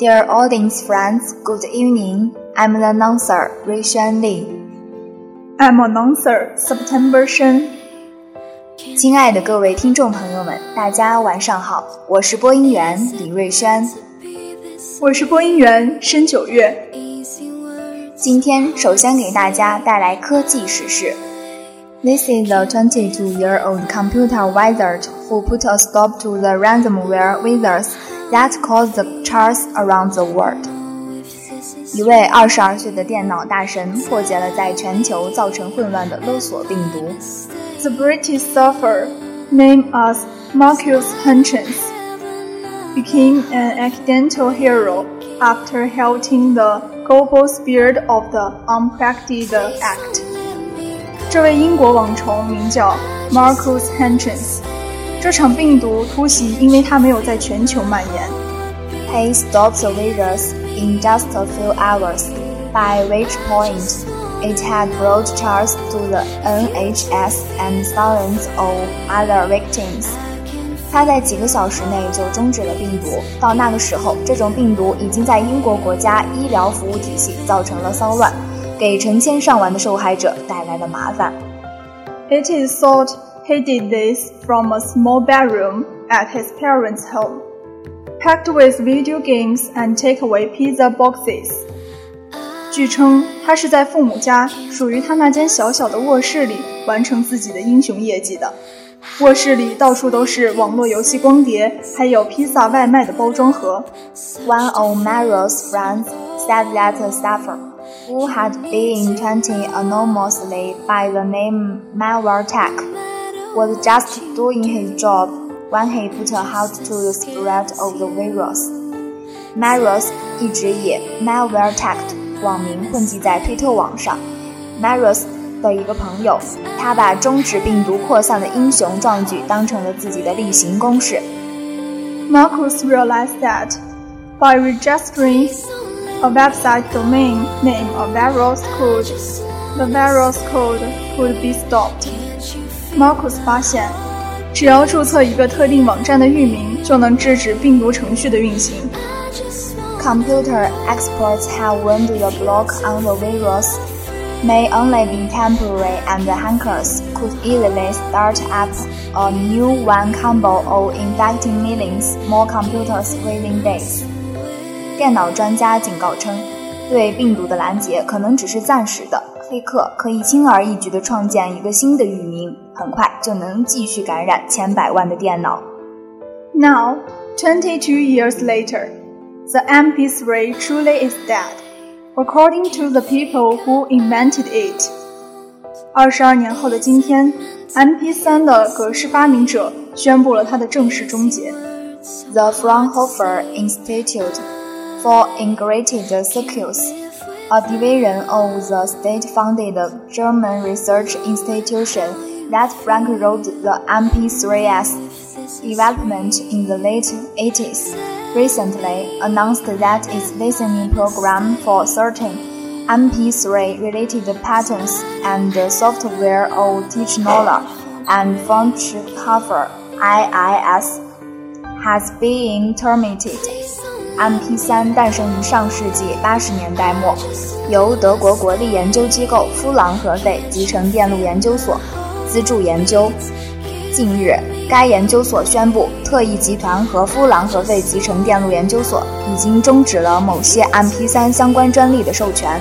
Dear audience friends, good evening. I'm the announcer Ray Xuan Li. I'm announcer September Shen. 亲爱的各位听众朋友们，大家晚上好，我是播音员李瑞轩。我是播音员申九月。今天首先给大家带来科技时事。This is the 22-year-old computer wizard who put a stop to the ransomware wizards that caused the chaos around the world. 一位二十二岁的电脑大神破解了在全球造成混乱的勒索病毒。The British surfer, named as Marcus Hutchins, became an accidental hero after halting the global spread of the Unprotected Act. 这位英国网虫名叫 Marcus Hutchins。 这场病毒突袭，因为它没有在全球蔓延。He stopped the virus in just a few hours, by which point it had brought charge to the NHS and thousands of other victims. 他在几个小时内就终止了病毒。到那个时候，这种病毒已经在英国国家医疗服务体系造成了骚乱。给成千上万的受害者带来了麻烦。It is thought he did this from a small bedroom at his parents' home, packed with video games and takeaway pizza boxes. 据称，他是在父母家属于他那间小小的卧室里完成自己的英雄业绩的。卧室里到处都是网络游戏光碟，还有披萨外卖的包装盒。One of Mario's friends said that suffer who had been trained anonymously by the name Malwaretech, was just doing his job when he put a halt to the spread of the virus. Marius 一直以 Malwaretech 网名混迹在推特网上。Marius 的一个朋友，他把终止病毒扩散的英雄壮举当成了自己的例行公事。Marcus realized that by registering a website domain name of virus code, the virus code could be stopped. Marcus 发现，只要注册一个特定网站的域名，就能制止病毒程序的运行。Computer experts have warned the block on the virus may only be temporary and hackers could easily start up a new one combo of infecting millions more computers within days. 电脑专家警告称，对病毒的拦截可能只是暂时的。黑客可以轻而易举地创建一个新的域名， 很快就能继续感染千百万的电脑。Now, twenty-two years later, the MP3 truly is dead, according to the people who invented it. 二十二年后的今天，MP3 的格式发明者宣布了它的正式终结。The Fraunhofer Institute for Integrated Circuits, a division of the state-funded German research institution that Frank wrote the MP3S development in the late 80s, recently announced that its listening program for certain MP3 related patterns and software of Technicolor and Fraunhofer IIS has been terminated. MP3 资助研究。近日，该研究所宣布，特异集团和夫朗和费集成电路研究所已经终止了某些 MP3 相关专利的授权。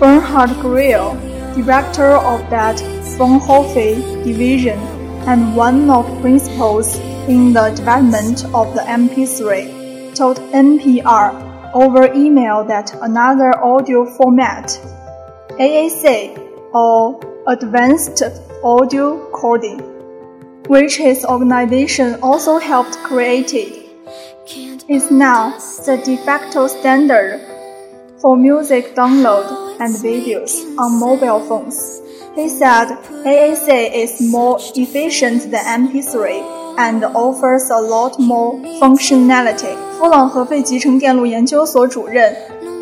Bernhard Grill, director of that Fraunhofer division and one of principals in the development of the MP3 told NPR over email that another audio format, AAC or Advanced Audio Coding, which his organization also helped create, is now the de facto standard for music download and videos on mobile phones. He said AAC is more efficient than MP3 and offers a lot more functionality。夫朗和费集成电路研究所主任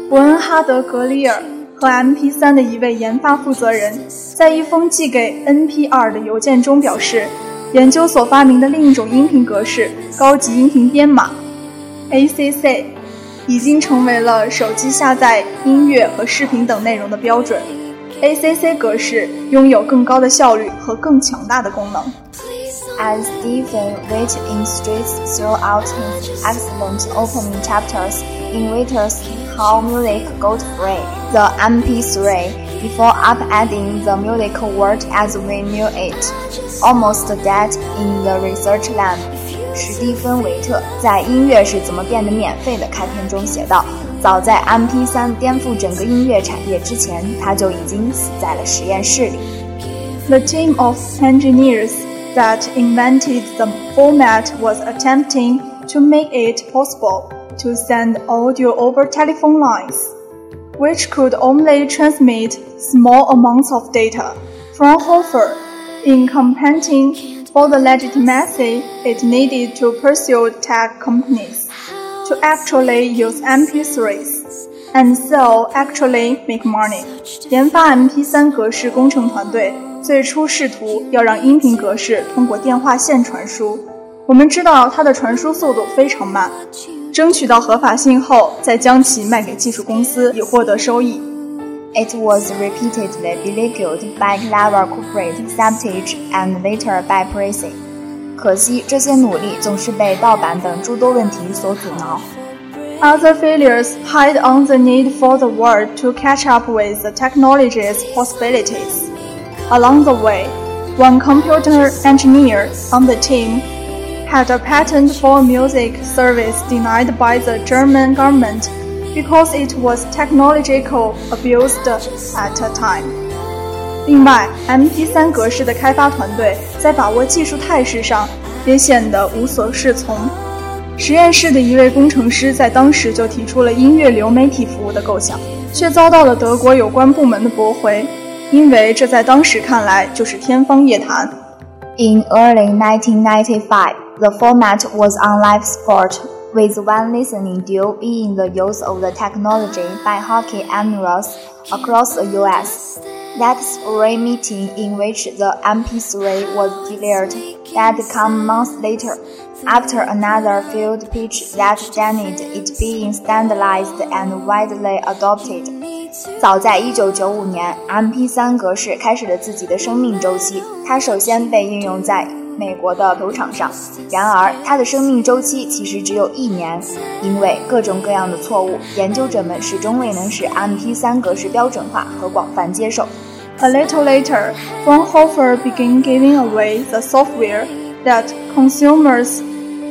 伯恩哈德·格里尔 和 MP3 的一位研发负责人在一封寄给 NPR 的邮件中表示，研究所发明的另一种音频格式——高级音频编码 （ACC） 已经成为了手机下载音乐和视频等内容的标准。ACC 格式拥有更高的效率和更强大的功能。As Stephen Waite illustrates throughout his excellent opening chapters in Waiter's How Music Got Free, the MP3, before upending the musical world as we knew it, almost dead in the research lab. 史蒂芬·韦特在《音乐是怎么变得免费的》开篇中写道：“早在 MP3 颠覆整个音乐产业之前，他就已经死在了实验室里。” The team of engineers that invented the format was attempting to make it possible to send audio over telephone lines, which could only transmit small amounts of data. Fraunhofer, in competing for the legitimacy it needed to pursue tech companies to actually use MP3s and so actually make money. 研发 MP3 格式工程团队最初试图要让音频格式通过电话线传输。我们知道它的传输速度非常慢， 争取到合法性后，再将其卖给技术公司以获得收益。It was repeatedly beleaguered by clever corporate sabotage and later by pricing. 可惜这些努力总是被盗版等诸多问题所阻挠。Other failures hide on the need for the world to catch up with the technology's possibilities. Along the way, one computer engineer on the team had a patent for music service denied by the German government because it was technological abused at a time. 另外，MP3 格式的开发团队在把握技术态势上也显得无所适从。实验室的一位工程师在当时就提出了音乐流媒体服务的构想，却遭到了德国有关部门的驳回，因为这在当时看来就是天方夜谭。In early 1995, the format was on live sport with one listening deal being the use of the technology by hockey admirals across the US. That spray meeting in which the MP3 was declared had come months later, after another field pitch that denied it being standardized and widely adopted. 早在1995年，MP3 格式开始了自己的生命周期。它首先被应用在 美国的赌场上。然而，它的生命周期其实只有一年，因为各种各样的错误，研究者们始终未能使 MP3 格式标准化和广泛接受。A little later, Fraunhofer began giving away the software that consumers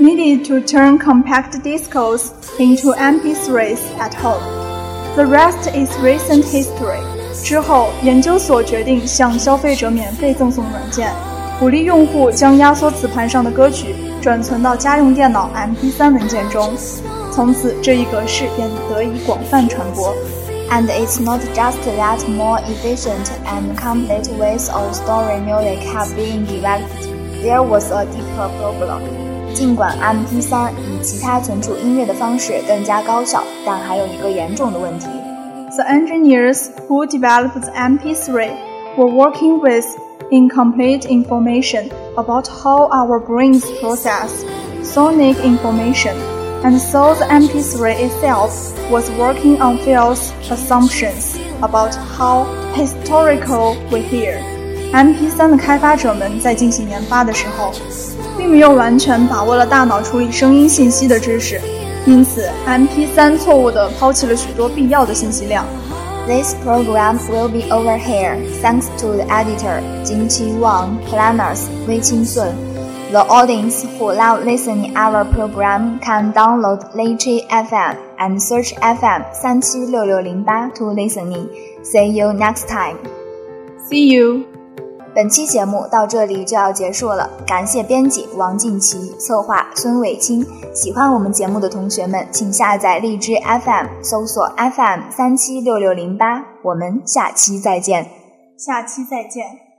needed to turn compact discs into MP3s at home. The rest is recent history. 之后，研究所决定向消费者免费赠送软件。鼓励用户将压缩磁盘上的歌曲转存到家用电脑 MP3 文件中，从此这一格式便得以广泛传播。And it's not just that more efficient and complete ways of storing music have been developed. There was a deeper problem. 尽管 MP3 比其他存储音乐的方式更加高效，但还有一个严重的问题。The engineers who developed MP3 were working with incomplete information about how our brains process sonic information, and so the MP3 itself was working on false assumptions about how historical we hear. MP3 的开发者们在进行研发的时候，并没有完全把握了大脑处理声音信息的知识，因此 MP3 错误地抛弃了许多必要的信息量。 these programs will be over here thanks to the editor Jin Qi Wang, planners Wei Qin Sun. The audience who love listening our program can download Lichi FM and search FM 3766608 to listening. See you next time. See you. 本期节目到这里就要结束了，感谢编辑王静琪，策划孙伟清。喜欢我们节目的同学们，请下载荔枝 FM，搜索 FM 三七六六零八。我们下期再见，下期再见。